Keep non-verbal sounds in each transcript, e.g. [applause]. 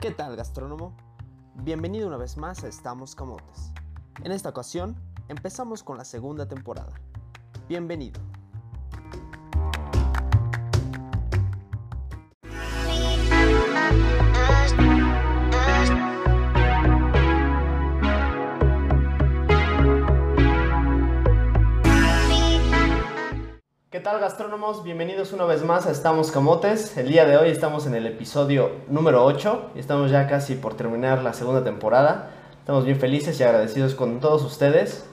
¿Qué tal, gastrónomo? Bienvenido una vez más a Estamos Camotes. En esta ocasión, empezamos con la segunda temporada. Bienvenido. ¿Qué tal gastrónomos? Bienvenidos una vez más a Estamos Camotes. El día de hoy estamos en el episodio número 8 y estamos ya casi por terminar la segunda temporada. Estamos bien felices y agradecidos con todos ustedes.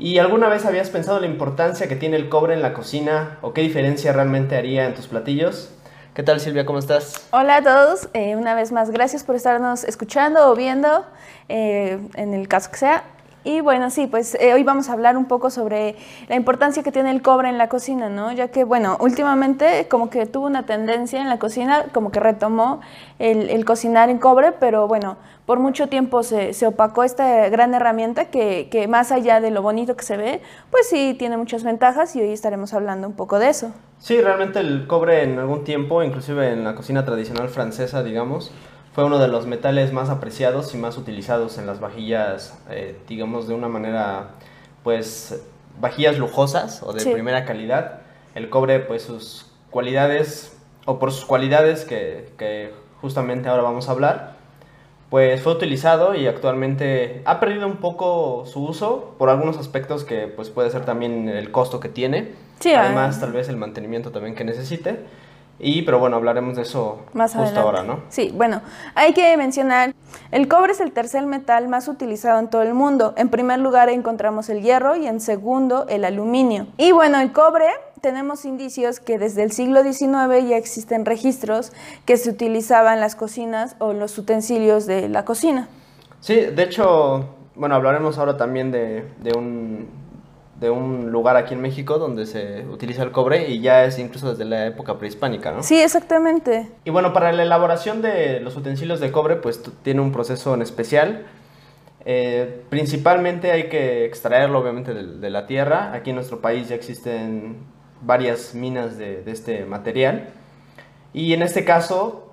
¿Y alguna vez habías pensado la importancia que tiene el cobre en la cocina o qué diferencia realmente haría en tus platillos? ¿Qué tal Silvia? ¿Cómo estás? Hola a todos, eh, una vez más gracias por estarnos escuchando o viendo, eh, en el caso que sea. Y bueno, sí, pues eh, hoy vamos a hablar un poco sobre la importancia que tiene el cobre en la cocina, ¿no? Ya que, bueno, últimamente como que tuvo una tendencia en la cocina, como que retomó el, el cocinar en cobre, pero bueno, por mucho tiempo se, se opacó esta gran herramienta que, que, más allá de lo bonito que se ve, pues sí tiene muchas ventajas y hoy estaremos hablando un poco de eso. Sí, realmente el cobre en algún tiempo, inclusive en la cocina tradicional francesa, digamos, fue uno de los metales más apreciados y más utilizados en las vajillas, eh, digamos, de una manera, pues, vajillas lujosas o de sí. primera calidad. El cobre, pues, sus cualidades, o por sus cualidades que, que justamente ahora vamos a hablar, pues fue utilizado y actualmente ha perdido un poco su uso por algunos aspectos que pues puede ser también el costo que tiene, sí, además tal vez el mantenimiento también que necesite. Y, pero bueno, hablaremos de eso más justo adelante. ahora, ¿no? Sí, bueno, hay que mencionar, el cobre es el tercer metal más utilizado en todo el mundo. En primer lugar encontramos el hierro y en segundo el aluminio. Y bueno, el cobre tenemos indicios que desde el siglo XIX ya existen registros que se utilizaban en las cocinas o los utensilios de la cocina. Sí, de hecho, bueno, hablaremos ahora también de, de un de un lugar aquí en México donde se utiliza el cobre y ya es incluso desde la época prehispánica, ¿no? Sí, exactamente. Y bueno, para la elaboración de los utensilios de cobre, pues tiene un proceso en especial. Eh, principalmente hay que extraerlo obviamente de, de, la tierra. Aquí en nuestro país ya existen varias minas de, de este material. Y en este caso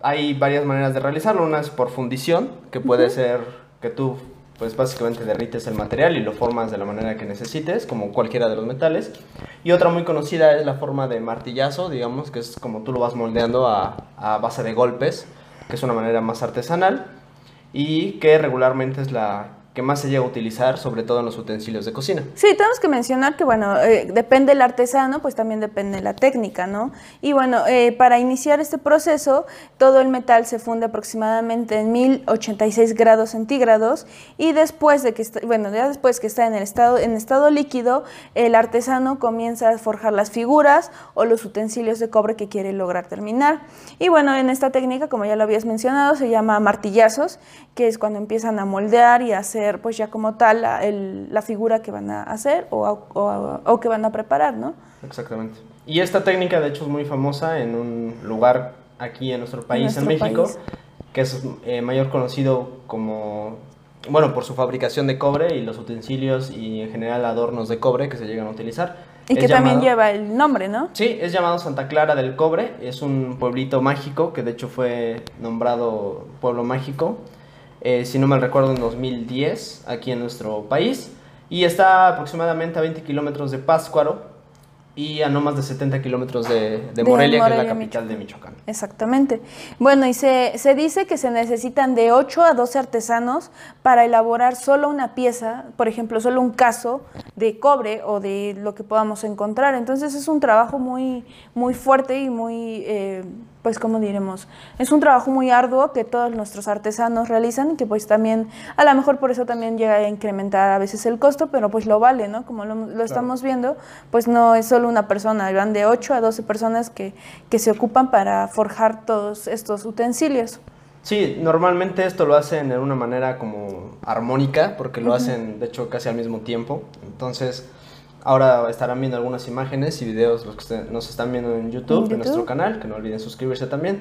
hay varias maneras de realizarlo. Una es por fundición, que puede uh -huh. ser que tú pues básicamente derrites el material y lo formas de la manera que necesites, como cualquiera de los metales. Y otra muy conocida es la forma de martillazo, digamos, que es como tú lo vas moldeando a, a base de golpes, que es una manera más artesanal y que regularmente es la que más se llega a utilizar, sobre todo en los utensilios de cocina. Sí, tenemos que mencionar que, bueno, eh, depende el artesano, pues también depende la técnica, ¿no? Y bueno, eh, para iniciar este proceso, todo el metal se funde aproximadamente en 1086 grados centígrados y después de que, está, bueno, ya después que está en el estado, en estado líquido, el artesano comienza a forjar las figuras o los utensilios de cobre que quiere lograr terminar. Y bueno, en esta técnica, como ya lo habías mencionado, se llama martillazos, que es cuando empiezan a moldear y a hacer pues ya como tal la, el, la figura que van a hacer o, o, o, que van a preparar, ¿no? Exactamente. Y esta técnica de hecho es muy famosa en un lugar aquí en nuestro país, en, nuestro en México, país. que es eh, mayor conocido como, bueno, por su fabricación de cobre y los utensilios y en general adornos de cobre que se llegan a utilizar. Y es que llamado, también lleva el nombre, ¿no? Sí, es llamado Santa Clara del Cobre, es un pueblito mágico que de hecho fue nombrado pueblo mágico eh, si no mal recuerdo, en 2010 aquí en nuestro país. Y está aproximadamente a 20 kilómetros de Pátzcuaro y a no más de 70 kilómetros de, de, Morelia, de, Morelia, que es la capital de Michoacán. Exactamente. Bueno, y se, se, dice que se necesitan de 8 a 12 artesanos para elaborar solo una pieza, por ejemplo, solo un caso de cobre o de lo que podamos encontrar. Entonces es un trabajo muy, muy fuerte y muy... Eh, pues como diremos, es un trabajo muy arduo que todos nuestros artesanos realizan y que pues también, a lo mejor por eso también llega a incrementar a veces el costo, pero pues lo vale, ¿no? Como lo, lo estamos viendo, pues no es solo una persona, van de 8 a 12 personas que, que se ocupan para forjar todos estos utensilios. Sí, normalmente esto lo hacen de una manera como armónica, porque lo uh -huh. hacen de hecho casi al mismo tiempo, entonces... Ahora estarán viendo algunas imágenes y videos los que nos están viendo en YouTube, ¿En, YouTube? en nuestro canal, que no olviden suscribirse también.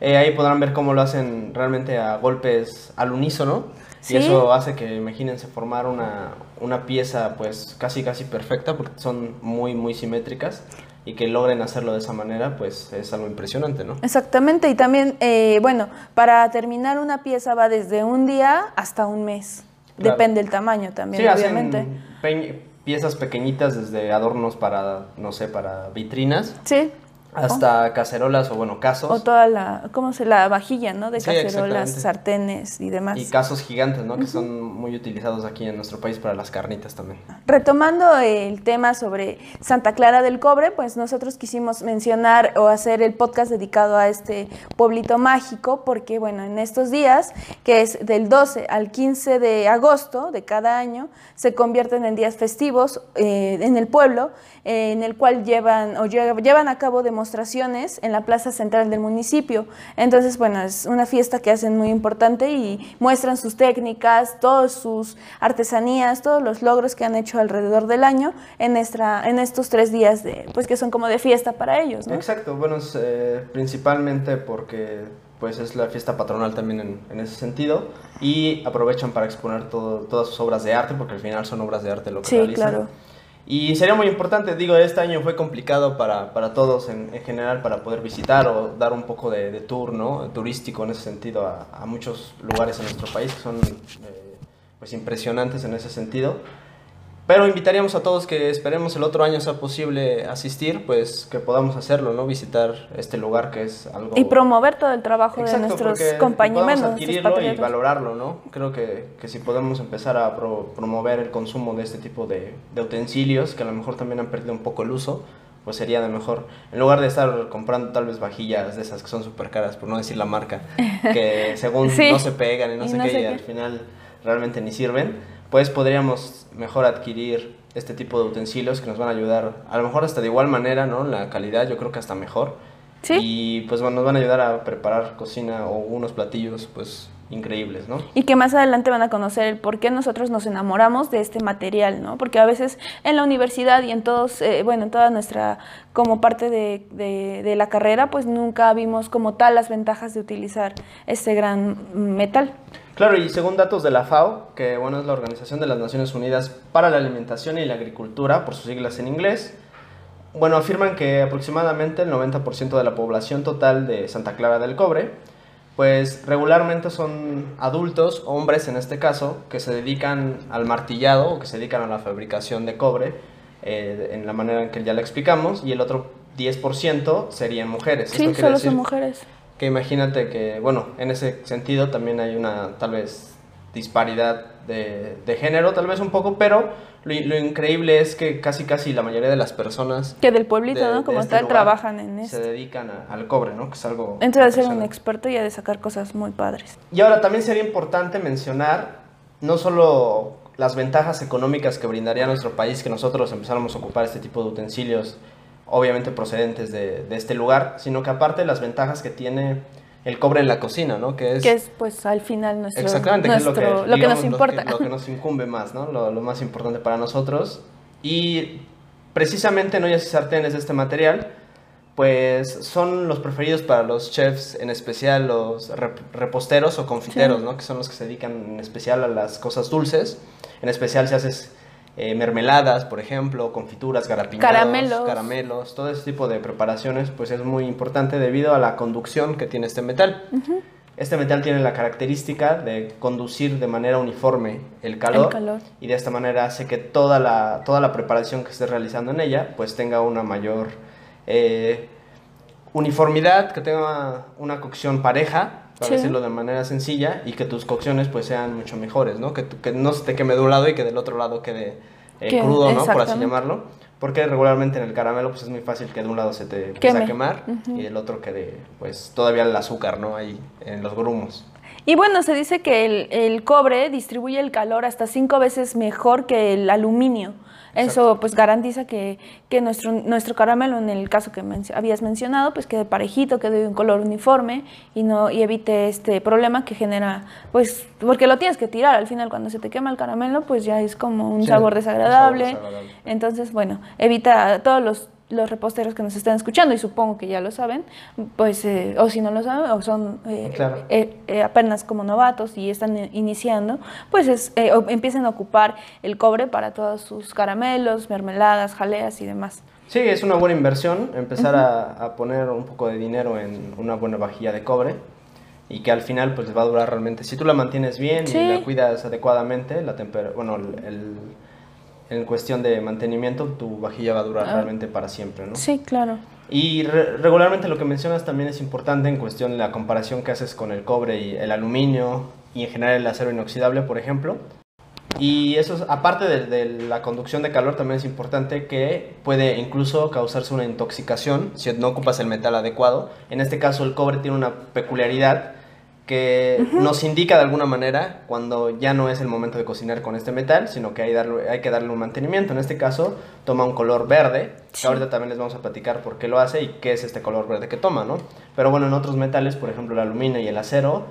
Eh, ahí podrán ver cómo lo hacen realmente a golpes al unísono. ¿Sí? Y eso hace que, imagínense, formar una, una pieza pues casi casi perfecta porque son muy muy simétricas. y que logren hacerlo de esa manera, pues es algo impresionante, ¿no? Exactamente, y también, eh, bueno, para terminar una pieza va desde un día hasta un mes. Depende del tamaño también, sí, obviamente. Hacen piezas pequeñitas desde adornos para, no sé, para vitrinas. Sí hasta cacerolas o bueno, casos. O toda la, ¿cómo se? La vajilla, ¿no? De cacerolas, sartenes y demás. Y casos gigantes, ¿no? Que son muy utilizados aquí en nuestro país para las carnitas también. Retomando el tema sobre Santa Clara del Cobre, pues nosotros quisimos mencionar o hacer el podcast dedicado a este pueblito mágico, porque bueno, en estos días, que es del 12 al 15 de agosto de cada año, se convierten en días festivos eh, en el pueblo, eh, en el cual llevan o llevan a cabo demostraciones demostraciones en la plaza central del municipio. Entonces, bueno, es una fiesta que hacen muy importante y muestran sus técnicas, todas sus artesanías, todos los logros que han hecho alrededor del año en, esta, en estos tres días de, pues que son como de fiesta para ellos. ¿no? Exacto, bueno, eh, principalmente porque pues es la fiesta patronal también en, ese sentido y aprovechan para exponer todo, todas sus obras de arte porque al final son obras de arte lo que sí, realizan. Claro. Y sería muy importante, digo, este año fue complicado para, para todos en, en, general para poder visitar o dar un poco de, de tour. Turístico en ese sentido a, a, muchos lugares en nuestro país que son eh, pues impresionantes en ese sentido. Pero invitaríamos a todos que esperemos el otro año sea posible asistir, pues que podamos hacerlo, ¿no? Visitar este lugar que es algo... Y promover todo el trabajo de nuestros compañeros. adquirirlo y valorarlo, ¿no? Creo que, que si podemos empezar a promover el consumo de este tipo de, de, utensilios, que a lo mejor también han perdido un poco el uso, pues sería de mejor. En lugar de estar comprando tal vez vajillas de esas que son súper caras, por no decir la marca, que [laughs] según no se pegan y no sé qué, y al final realmente ni sirven pues podríamos mejor adquirir este tipo de utensilios que nos van a ayudar, a lo mejor hasta de igual manera, ¿no? La calidad yo creo que hasta mejor. Sí. Y pues bueno, nos van a ayudar a preparar cocina o unos platillos pues increíbles, ¿no? Y que más adelante van a conocer el por qué nosotros nos enamoramos de este material, ¿no? Porque a veces en la universidad y en todos, eh, bueno, en toda nuestra, como parte de, de, de, la carrera, pues nunca vimos como tal las ventajas de utilizar este gran metal. Claro, y según datos de la FAO, que bueno, es la Organización de las Naciones Unidas para la Alimentación y la Agricultura, por sus siglas en inglés, bueno, afirman que aproximadamente el 90% de la población total de Santa Clara del Cobre, pues regularmente son adultos, hombres en este caso, que se dedican al martillado o que se dedican a la fabricación de cobre, eh, en la manera en que ya le explicamos, y el otro 10% serían mujeres. Sí, solo son mujeres que imagínate que, bueno, en ese sentido también hay una tal vez disparidad de, de género, tal vez un poco, pero lo, lo, increíble es que casi casi la mayoría de las personas... Que del pueblito, de, ¿no? Como este tal, trabajan en eso. Se dedican a, al cobre, ¿no? Que es algo... Entre de ser un experto y a de sacar cosas muy padres. Y ahora también sería importante mencionar no solo las ventajas económicas que brindaría a nuestro país que nosotros empezáramos a ocupar este tipo de utensilios obviamente procedentes de, de, este lugar, sino que aparte las ventajas que tiene el cobre en la cocina, ¿no? Que es, que es pues al final nuestro, exactamente, nuestro, que es lo que, lo que nos importa. Lo que, lo que, nos incumbe más, ¿no? Lo, lo, más importante para nosotros. Y precisamente en ollas y sartenes de este material, pues son los preferidos para los chefs, en especial los reposteros o confiteros, sí. ¿no? Que son los que se dedican en especial a las cosas dulces. En especial si haces eh, mermeladas, por ejemplo, confituras, garapiñados, caramelos. caramelos, todo ese tipo de preparaciones, pues es muy importante debido a la conducción que tiene este metal. Uh -huh. Este metal tiene la característica de conducir de manera uniforme el calor, el calor, y de esta manera hace que toda la, toda la preparación que estés realizando en ella pues tenga una mayor eh, uniformidad, que tenga una cocción pareja, para sí. decirlo de manera sencilla, y que tus cocciones pues sean mucho mejores, ¿no? Que, que no se te queme de un lado y que del otro lado quede eh, crudo, ¿no? Por así llamarlo. Porque regularmente en el caramelo pues es muy fácil que de un lado se te empiece a quemar uh -huh. y el otro quede pues todavía el azúcar, ¿no? Ahí en los grumos. Y bueno, se dice que el, el cobre distribuye el calor hasta cinco veces mejor que el aluminio. Eso pues garantiza que, que, nuestro, nuestro caramelo, en el caso que men habías mencionado, pues quede parejito, quede de un color uniforme y no y evite este problema que genera, pues, porque lo tienes que tirar al final cuando se te quema el caramelo, pues ya es como un, sí, sabor, desagradable. un sabor desagradable. Entonces, bueno, evita todos los los reposteros que nos están escuchando, y supongo que ya lo saben, pues, eh, o si no lo saben, o son eh, claro. eh, apenas como novatos y están iniciando, pues es, empiecen a ocupar el cobre para todos sus caramelos, mermeladas, jaleas y demás. Sí, es una buena inversión empezar a, poner un poco de dinero en una buena vajilla de cobre y que al final pues va a durar realmente. Si tú la mantienes bien y la cuidas adecuadamente, la bueno, el, en cuestión de mantenimiento, tu vajilla va a durar ah. realmente para siempre, ¿no? Sí, claro. Y regularmente lo que mencionas también es importante en cuestión de la comparación que haces con el cobre y el aluminio y en general el acero inoxidable, por ejemplo. Y eso, aparte de, la conducción de calor, también es importante que puede incluso causarse una intoxicación si no ocupas el metal adecuado. En este caso, el cobre tiene una peculiaridad que nos indica de alguna manera cuando ya no es el momento de cocinar con este metal, sino que hay, darle, hay que darle un mantenimiento. En este caso, toma un color verde, que ahorita también les vamos a platicar por qué lo hace y qué es este color verde que toma, ¿no? Pero bueno, en otros metales, por ejemplo, el aluminio y el acero,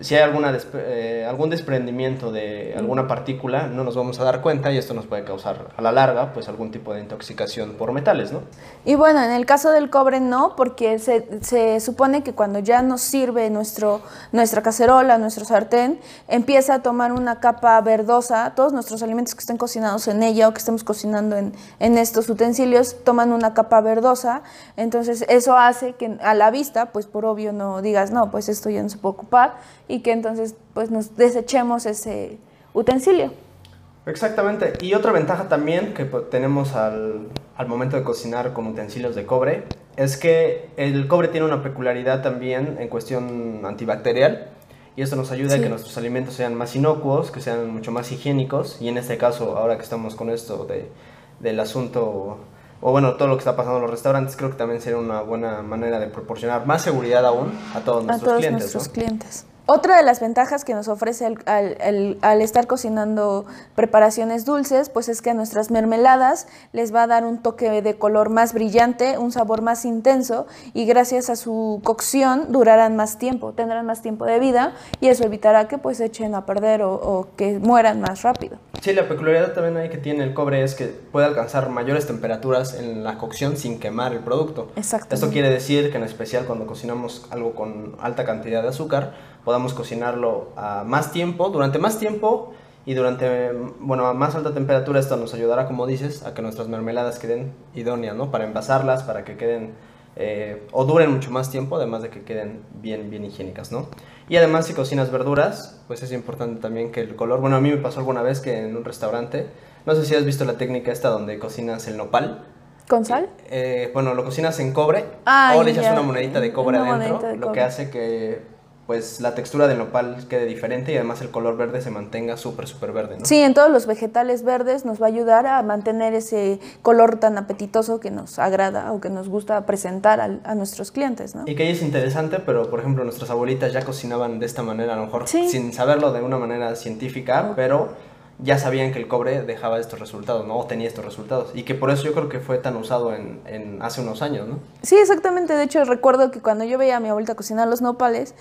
si hay alguna eh, algún desprendimiento de alguna partícula, no nos vamos a dar cuenta y esto nos puede causar a la larga pues algún tipo de intoxicación por metales, ¿no? Y bueno, en el caso del cobre no, porque se, se supone que cuando ya nos sirve nuestro, nuestra cacerola, nuestro sartén, empieza a tomar una capa verdosa, todos nuestros alimentos que estén cocinados en ella o que estemos cocinando en, en estos utensilios toman una capa verdosa, entonces eso hace que a la vista, pues por obvio no digas, no, pues esto ya no se puede ocupar y que entonces pues nos desechemos ese utensilio. Exactamente. Y otra ventaja también que tenemos al, al, momento de cocinar con utensilios de cobre es que el cobre tiene una peculiaridad también en cuestión antibacterial y esto nos ayuda a que nuestros alimentos sean más inocuos, que sean mucho más higiénicos y en este caso, ahora que estamos con esto de, del asunto o bueno, todo lo que está pasando en los restaurantes, creo que también sería una buena manera de proporcionar más seguridad aún a todos nuestros a todos clientes. Nuestros clientes. Otra de las ventajas que nos ofrece al, estar cocinando preparaciones dulces, pues es que a nuestras mermeladas les va a dar un toque de color más brillante, un sabor más intenso y gracias a su cocción durarán más tiempo, tendrán más tiempo de vida y eso evitará que pues echen a perder o, que mueran más rápido. Sí, la peculiaridad también que tiene el cobre es que puede alcanzar mayores temperaturas en la cocción sin quemar el producto. Exacto. Esto quiere decir que en especial cuando cocinamos algo con alta cantidad de azúcar, podamos cocinarlo a más tiempo, durante más tiempo y durante, bueno, a más alta temperatura esto nos ayudará, como dices, a que nuestras mermeladas queden idóneas, ¿no? Para envasarlas, para que queden eh, o duren mucho más tiempo, además de que queden bien, bien higiénicas, ¿no? Y además si cocinas verduras, pues es importante también que el color, bueno, a mí me pasó alguna vez que en un restaurante, no sé si has visto la técnica esta donde cocinas el nopal. ¿Con sal? Eh, bueno, lo cocinas en cobre o le echas una monedita de cobre adentro, lo que hace que pues la textura del nopal quede diferente y además el color verde se mantenga súper, súper verde. ¿no? Sí, en todos los vegetales verdes nos va a ayudar a mantener ese color tan apetitoso que nos agrada o que nos gusta presentar a, nuestros clientes. ¿no? Y que es interesante, pero por ejemplo nuestras abuelitas ya cocinaban de esta manera, a lo mejor sin saberlo de una manera científica, pero ya sabían que el cobre dejaba estos resultados, ¿no? O tenía estos resultados. Y que por eso yo creo que fue tan usado en, en, hace unos años, ¿no? Sí, exactamente. De hecho, recuerdo que cuando yo veía a mi abuelita cocinar los nopales,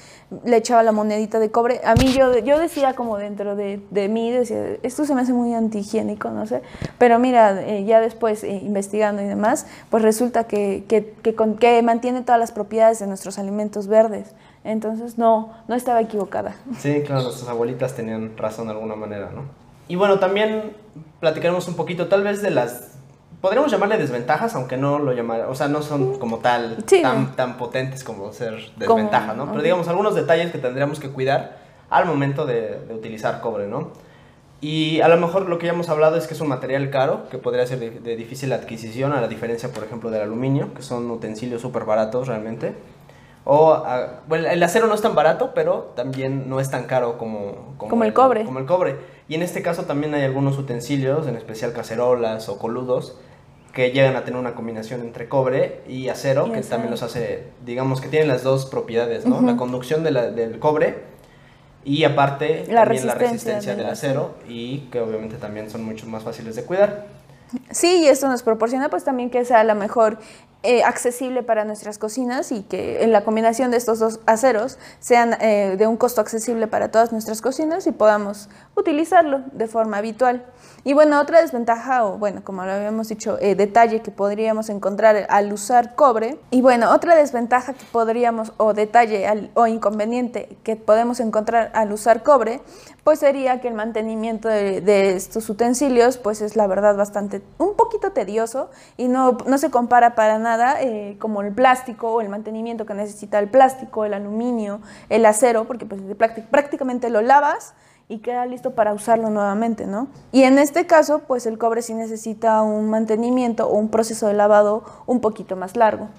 le echaba la monedita de cobre. A mí yo, yo decía como dentro de, de mí, decía, esto se me hace muy antihigiénico, no sé. Pero mira, eh, ya después eh, investigando y demás, pues resulta que, que, que, que mantiene todas las propiedades de nuestros alimentos verdes. Entonces, no, no estaba equivocada. Sí, claro, nuestras abuelitas tenían razón de alguna manera, ¿no? Y bueno, también platicaremos un poquito tal vez de las, podríamos llamarle desventajas, aunque no lo llamar, o sea, no son como tal tan, tan potentes como ser desventajas, ¿no? Pero digamos, algunos detalles que tendríamos que cuidar al momento de, utilizar cobre, ¿no? Y a lo mejor lo que ya hemos hablado es que es un material caro, que podría ser de, difícil adquisición, a la diferencia, por ejemplo, del aluminio, que son utensilios súper baratos realmente. O, ah, bueno, el acero no es tan barato, pero también no es tan caro como, como, el, cobre. Como el cobre. Y en este caso también hay algunos utensilios, en especial cacerolas o coludos, que llegan a tener una combinación entre cobre y acero, que también los hace, digamos que tienen las dos propiedades, ¿no? La conducción del cobre y aparte la también la resistencia del acero y que obviamente también son mucho más fáciles de cuidar. Sí, y esto nos proporciona pues también que sea la mejor eh, accesible para nuestras cocinas y que en la combinación de estos dos aceros sean eh, de un costo accesible para todas nuestras cocinas y podamos utilizarlo de forma habitual. Y bueno, otra desventaja, o bueno, como lo habíamos dicho, eh, detalle que podríamos encontrar al usar cobre. Y bueno, otra desventaja que podríamos, o detalle o inconveniente que podemos encontrar al usar cobre, pues sería que el mantenimiento de, estos utensilios, pues es la verdad bastante, un poquito tedioso y no, no se compara para nada eh, como el plástico o el mantenimiento que necesita el plástico, el aluminio, el acero, porque pues prácticamente lo lavas y queda listo para usarlo nuevamente, ¿no? Y en este caso, pues el cobre sí necesita un mantenimiento o un proceso de lavado un poquito más largo.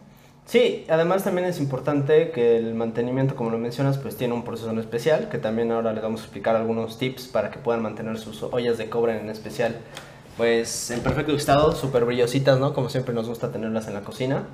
Sí, además también es importante que el mantenimiento, como lo mencionas, pues tiene un proceso en especial, que también ahora les vamos a explicar algunos tips para que puedan mantener sus ollas de cobre en especial, pues en perfecto estado, súper brillositas, ¿no? Como siempre nos gusta tenerlas en la cocina.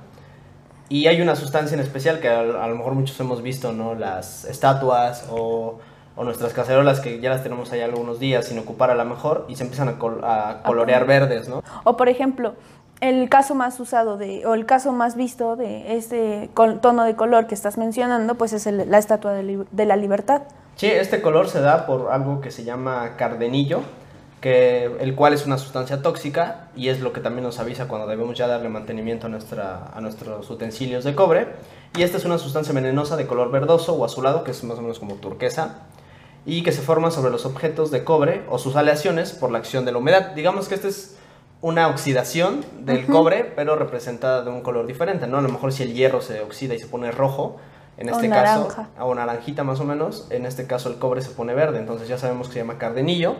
Y hay una sustancia en especial que a, a lo mejor muchos hemos visto, ¿no? Las estatuas o o nuestras cacerolas que ya las tenemos ahí algunos días sin ocupar a la mejor y se empiezan a, colorear verdes, ¿no? O por ejemplo, el caso más usado de, o el caso más visto de este tono de color que estás mencionando, pues es la estatua de, la libertad. Sí, este color se da por algo que se llama cardenillo, que, el cual es una sustancia tóxica y es lo que también nos avisa cuando debemos ya darle mantenimiento a, nuestra, a nuestros utensilios de cobre. Y esta es una sustancia venenosa de color verdoso o azulado, que es más o menos como turquesa, y que se forman sobre los objetos de cobre o sus aleaciones por la acción de la humedad. Digamos que esta es una oxidación del cobre, pero representada de un color diferente, ¿no? A lo mejor si el hierro se oxida y se pone rojo, en este caso, o naranjita más o menos, en este caso el cobre se pone verde, entonces ya sabemos que se llama cardenillo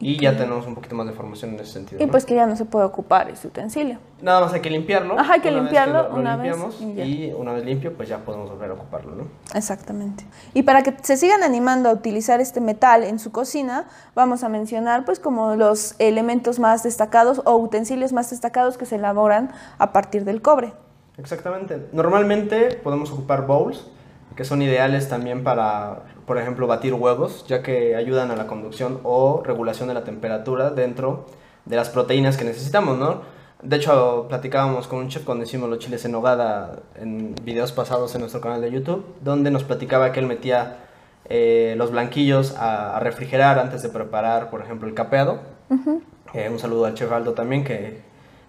y ya tenemos un poquito más de información en ese sentido. Y pues que ya no se puede ocupar ese utensilio. Nada más hay que limpiarlo. Ajá, hay que limpiarlo una vez. Y, una vez limpio, pues ya podemos volver a ocuparlo, ¿no? Exactamente. Y para que se sigan animando a utilizar este metal en su cocina, vamos a mencionar pues como los elementos más destacados o utensilios más destacados que se elaboran a partir del cobre. Exactamente. Normalmente podemos ocupar bowls, que son ideales también para por ejemplo, batir huevos, ya que ayudan a la conducción o regulación de la temperatura dentro de las proteínas que necesitamos, ¿no? De hecho, platicábamos con un chef cuando hicimos los chiles en nogada en videos pasados en nuestro canal de YouTube, donde nos platicaba que él metía eh, los blanquillos a, refrigerar antes de preparar, por ejemplo, el capeado. Eh, un saludo al chef Aldo también que,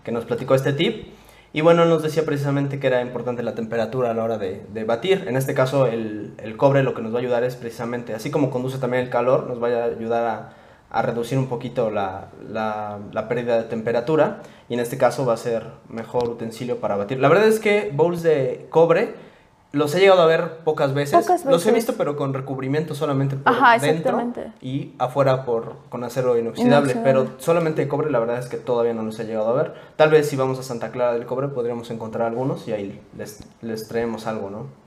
que nos platicó este tip. Y bueno, nos decía precisamente que era importante la temperatura a la hora de, batir. En este caso, el, cobre lo que nos va a ayudar es precisamente, así como conduce también el calor, nos va a ayudar a, reducir un poquito la, la, pérdida de temperatura. Y en este caso va a ser mejor utensilio para batir. La verdad es que bowls de cobre los he llegado a ver pocas veces. Los he visto, pero con recubrimiento solamente por dentro y afuera por con acero inoxidable. Pero solamente de cobre, la verdad es que todavía no los he llegado a ver. Tal vez si vamos a Santa Clara del Cobre podríamos encontrar algunos y ahí les, les traemos algo, ¿no?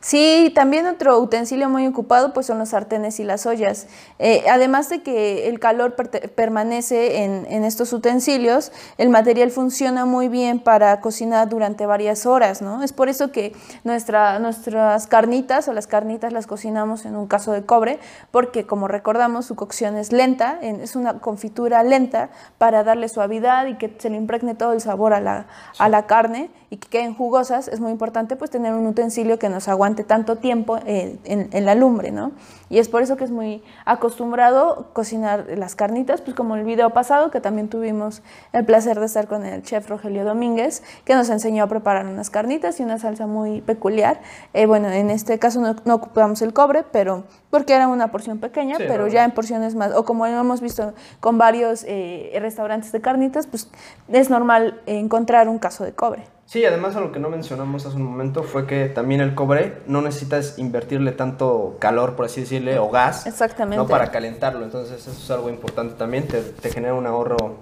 Sí, también otro utensilio muy ocupado pues son los sartenes y las ollas. Eh, además de que el calor permanece en, estos utensilios, el material funciona muy bien para cocinar durante varias horas, ¿no? Es por eso que nuestra, nuestras carnitas o las carnitas las cocinamos en un caso de cobre, porque como recordamos su cocción es lenta, es una confitura lenta para darle suavidad y que se le impregne todo el sabor a la, a la carne y que queden jugosas. Es muy importante pues tener un utensilio que nos aguante tanto tiempo eh, en, la lumbre, ¿no? Y es por eso que es muy acostumbrado cocinar las carnitas, pues como el video pasado, que también tuvimos el placer de estar con el chef Rogelio Domínguez, que nos enseñó a preparar unas carnitas y una salsa muy peculiar. Eh, bueno, en este caso no, ocupamos el cobre, pero porque era una porción pequeña, pero ya en porciones más, o como hemos visto con varios eh, restaurantes de carnitas, pues es normal encontrar un caso de cobre. Sí, además a lo que no mencionamos hace un momento fue que también el cobre no necesitas invertirle tanto calor, por así decirle, o gas. Exactamente. No para calentarlo. Entonces eso es algo importante también. Te, genera un ahorro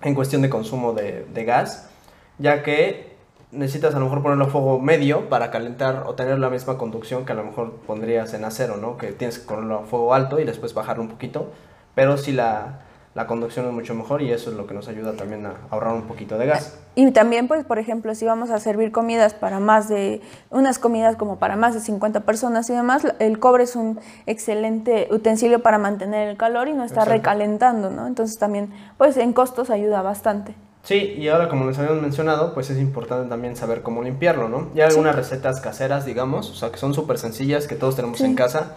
en cuestión de consumo de, gas, ya que necesitas a lo mejor ponerlo a fuego medio para calentar o tener la misma conducción que a lo mejor pondrías en acero, ¿no? Que tienes que ponerlo a fuego alto y después bajarlo un poquito. Pero si la la conducción es mucho mejor y eso es lo que nos ayuda también a ahorrar un poquito de gas. Y también, pues, por ejemplo, si vamos a servir comidas para más de, unas comidas como para más de 50 personas y demás, el cobre es un excelente utensilio para mantener el calor y no está recalentando, ¿no? Entonces también, pues, en costos ayuda bastante. Sí, y ahora como les habíamos mencionado, pues es importante también saber cómo limpiarlo, ¿no? Y hay algunas recetas caseras, digamos, o sea, que son súper sencillas, que todos tenemos en casa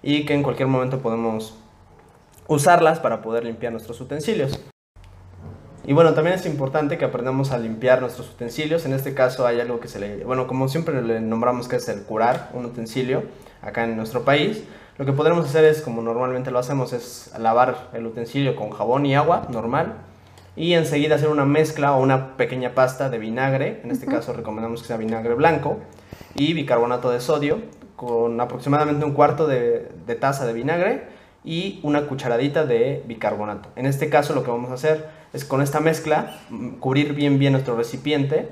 y que en cualquier momento podemos usarlas para poder limpiar nuestros utensilios. Y bueno, también es importante que aprendamos a limpiar nuestros utensilios. En este caso hay algo que se le, bueno, como siempre le nombramos que es el curar un utensilio acá en nuestro país. Lo que podremos hacer es, como normalmente lo hacemos, es lavar el utensilio con jabón y agua normal y enseguida hacer una mezcla o una pequeña pasta de vinagre. En este caso recomendamos que sea vinagre blanco y bicarbonato de sodio con aproximadamente un cuarto de, de taza de vinagre y una cucharadita de bicarbonato. En este caso lo que vamos a hacer es con esta mezcla mm, cubrir bien bien nuestro recipiente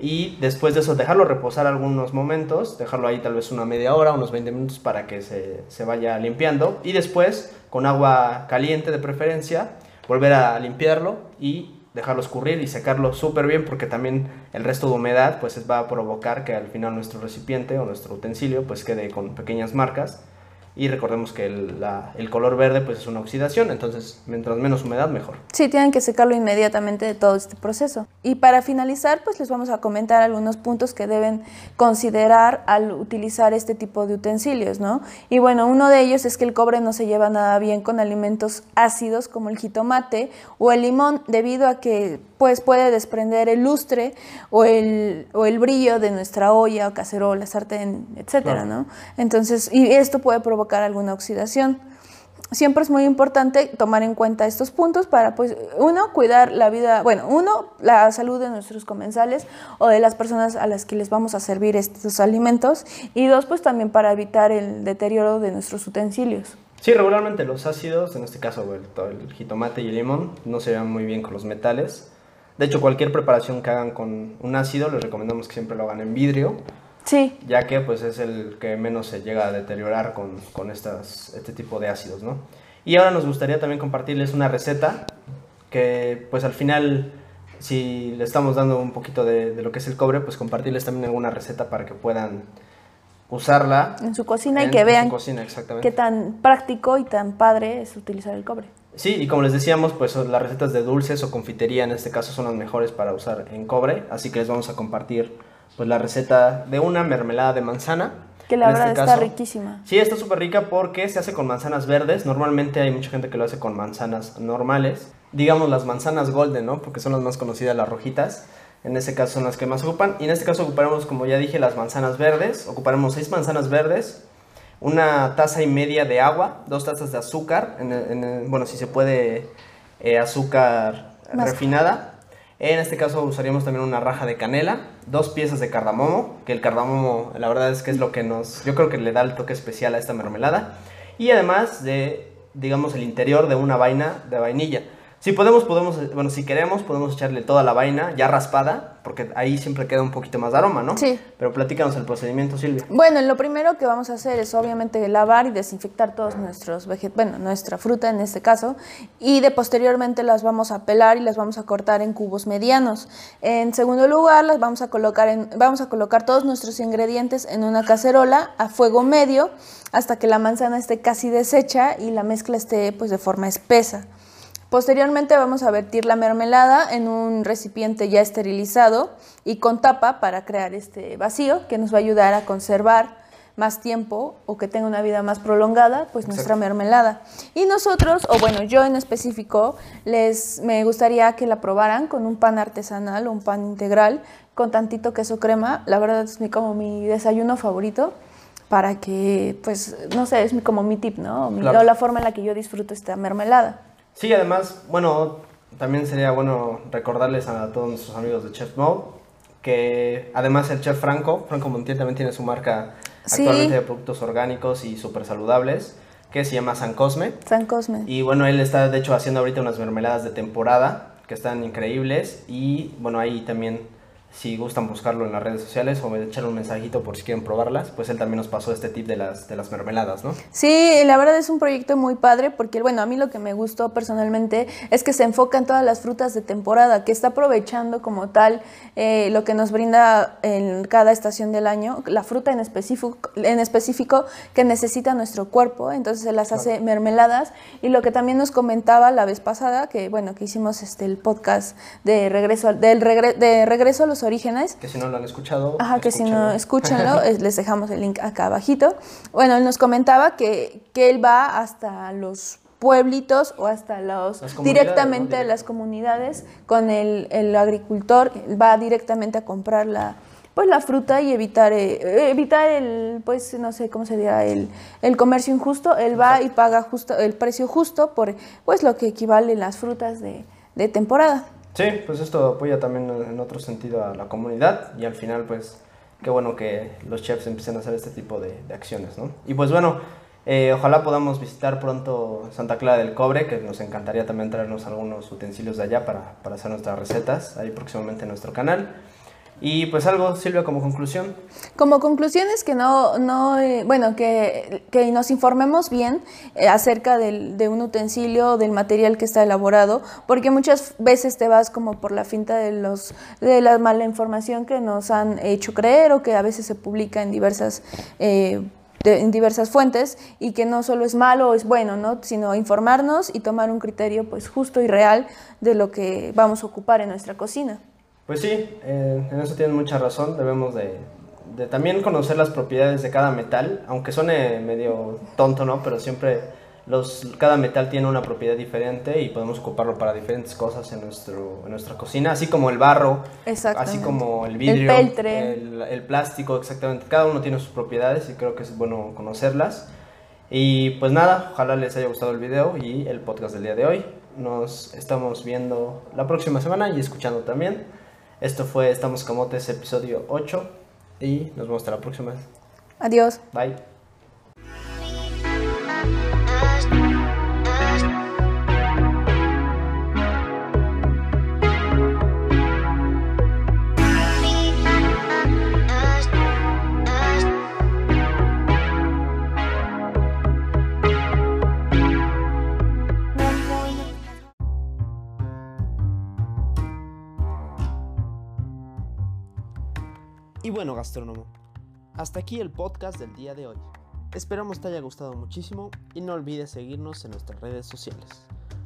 y después de eso dejarlo reposar algunos momentos, dejarlo ahí tal vez una media hora, unos 20 minutos para que se, se vaya limpiando y después con agua caliente de preferencia volver a limpiarlo y dejarlo escurrir y secarlo súper bien porque también el resto de humedad pues va a provocar que al final nuestro recipiente o nuestro utensilio pues quede con pequeñas marcas y recordemos que el, el, color verde pues es una oxidación, entonces mientras menos humedad mejor. Sí, tienen que secarlo inmediatamente de todo este proceso. Y para finalizar pues les vamos a comentar algunos puntos que deben considerar al utilizar este tipo de utensilios, ¿no? Y bueno, uno de ellos es que el cobre no se lleva nada bien con alimentos ácidos como el jitomate o el limón debido a que pues puede desprender el lustre o el, o el brillo de nuestra olla o cacerola, sartén, etcétera, ¿no? Entonces, y esto puede provocar alguna oxidación. Siempre es muy importante tomar en cuenta estos puntos para, pues, uno, cuidar la vida, bueno, uno, la salud de nuestros comensales o de las personas a las que les vamos a servir estos alimentos y dos, pues también para evitar el deterioro de nuestros utensilios. Sí, regularmente los ácidos, en este caso el, el jitomate y el limón, no se llevan muy bien con los metales de hecho, cualquier preparación que hagan con un ácido, les recomendamos que siempre lo hagan en vidrio. Sí. Ya que pues es el que menos se llega a deteriorar con, con estas, este tipo de ácidos, ¿no? Y ahora nos gustaría también compartirles una receta que pues al final si le estamos dando un poquito de, de, lo que es el cobre, pues compartirles también alguna receta para que puedan usarla en su cocina y que vean qué tan práctico y tan padre es utilizar el cobre. Sí, y como les decíamos, pues las recetas de dulces o confitería en este caso son las mejores para usar en cobre, así que les vamos a compartir pues la receta de una mermelada de manzana. Que la verdad este está riquísima. Sí, está súper rica porque se hace con manzanas verdes. Normalmente hay mucha gente que lo hace con manzanas normales. Digamos las manzanas golden, ¿no? Porque son las más conocidas, las rojitas. En este caso son las que más ocupan. Y en este caso ocuparemos, como ya dije, las manzanas verdes. Ocuparemos seis manzanas verdes, una taza y media de agua, dos tazas de azúcar, en bueno, si se puede, eh, azúcar refinada. En este caso usaríamos también una raja de canela, dos piezas de cardamomo, que el cardamomo la verdad es que es lo que nos, yo creo que le da el toque especial a esta mermelada. Y además de, digamos, el interior de una vaina de vainilla. Si podemos, podemos, bueno, si queremos, podemos echarle toda la vaina ya raspada, porque ahí siempre queda un poquito más de aroma, ¿no? Sí. Pero platícanos el procedimiento, Silvia. Bueno, lo primero que vamos a hacer es obviamente lavar y desinfectar todos nuestros vegetales, bueno, nuestra fruta en este caso, y de posteriormente las vamos a pelar y las vamos a cortar en cubos medianos. En segundo lugar, las vamos a colocar en, vamos a colocar todos nuestros ingredientes en una cacerola a fuego medio hasta que la manzana esté casi deshecha y la mezcla esté pues de forma espesa. Posteriormente vamos a vertir la mermelada en un recipiente ya esterilizado y con tapa para crear este vacío que nos va a ayudar a conservar más tiempo o que tenga una vida más prolongada, pues nuestra mermelada. Y nosotros, o bueno, yo en específico, les me gustaría que la probaran con un pan artesanal o un pan integral con tantito queso crema. La verdad es mi, como mi desayuno favorito para que, pues, no sé, es como mi tip, ¿no? O la forma en la que yo disfruto esta mermelada. Sí, además, bueno, también sería bueno recordarles a todos nuestros amigos de Chef Mode que además el chef Franco, Franco Montiel también tiene su marca actualmente de productos orgánicos y súper saludables que se llama San Cosme. San Cosme. Y bueno, él está de hecho haciendo ahorita unas mermeladas de temporada que están increíbles y bueno, ahí también si gustan buscarlo en las redes sociales o echarle un mensajito por si quieren probarlas, pues él también nos pasó este tip de las, de las mermeladas, ¿no? Sí, la verdad es un proyecto muy padre porque, bueno, a mí lo que me gustó personalmente es que se enfoca en todas las frutas de temporada, que está aprovechando como tal eh, lo que nos brinda en cada estación del año, la fruta en específico, en específico que necesita nuestro cuerpo, entonces se las hace mermeladas y lo que también nos comentaba la vez pasada, que bueno, que hicimos este, el podcast de regreso, del de regreso a los orígenes. Que si no lo han escuchado. Ajá, que si no, escúchenlo, [laughs] les dejamos el link acá abajito. Bueno, él nos comentaba que, que él va hasta los pueblitos o hasta los directamente a las comunidades con el, el, agricultor va directamente a comprar la pues la fruta y evitar eh, evitar el pues no sé cómo se dirá el, el comercio injusto él va y paga justo el precio justo por pues lo que equivale las frutas de, de temporada sí pues esto apoya también en otro sentido a la comunidad y al final pues qué bueno que los chefs empiecen a hacer este tipo de, acciones no y pues bueno eh, ojalá podamos visitar pronto Santa Clara del Cobre, que nos encantaría también traernos algunos utensilios de allá para, para hacer nuestras recetas, ahí próximamente en nuestro canal. Y pues algo, Silvia, como conclusión. Como conclusión es que no, no eh, bueno, que, que, nos informemos bien eh, acerca del, de un utensilio, del material que está elaborado, porque muchas veces te vas como por la finta de, los, de la mala información que nos han hecho creer o que a veces se publica en diversas eh, en diversas fuentes y que no solo es malo o es bueno, ¿no? sino informarnos y tomar un criterio pues justo y real de lo que vamos a ocupar en nuestra cocina. Pues sí, eh, en eso tienen mucha razón, debemos de, de, también conocer las propiedades de cada metal, aunque suene medio tonto, ¿no? Pero siempre los, cada metal tiene una propiedad diferente y podemos ocuparlo para diferentes cosas en, nuestro, en nuestra cocina, así como el barro, así como el vidrio, el, el, plástico, exactamente. Cada uno tiene sus propiedades y creo que es bueno conocerlas. Y pues nada, ojalá les haya gustado el video y el podcast del día de hoy. Nos estamos viendo la próxima semana y escuchando también. Esto fue Estamos Camotes, episodio 8 y nos vemos hasta la próxima. Adiós. Bye. Bueno, gastrónomo, hasta aquí el podcast del día de hoy. Esperamos te haya gustado muchísimo y no olvides seguirnos en nuestras redes sociales.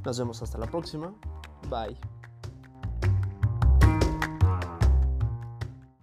Nos vemos hasta la próxima. Bye.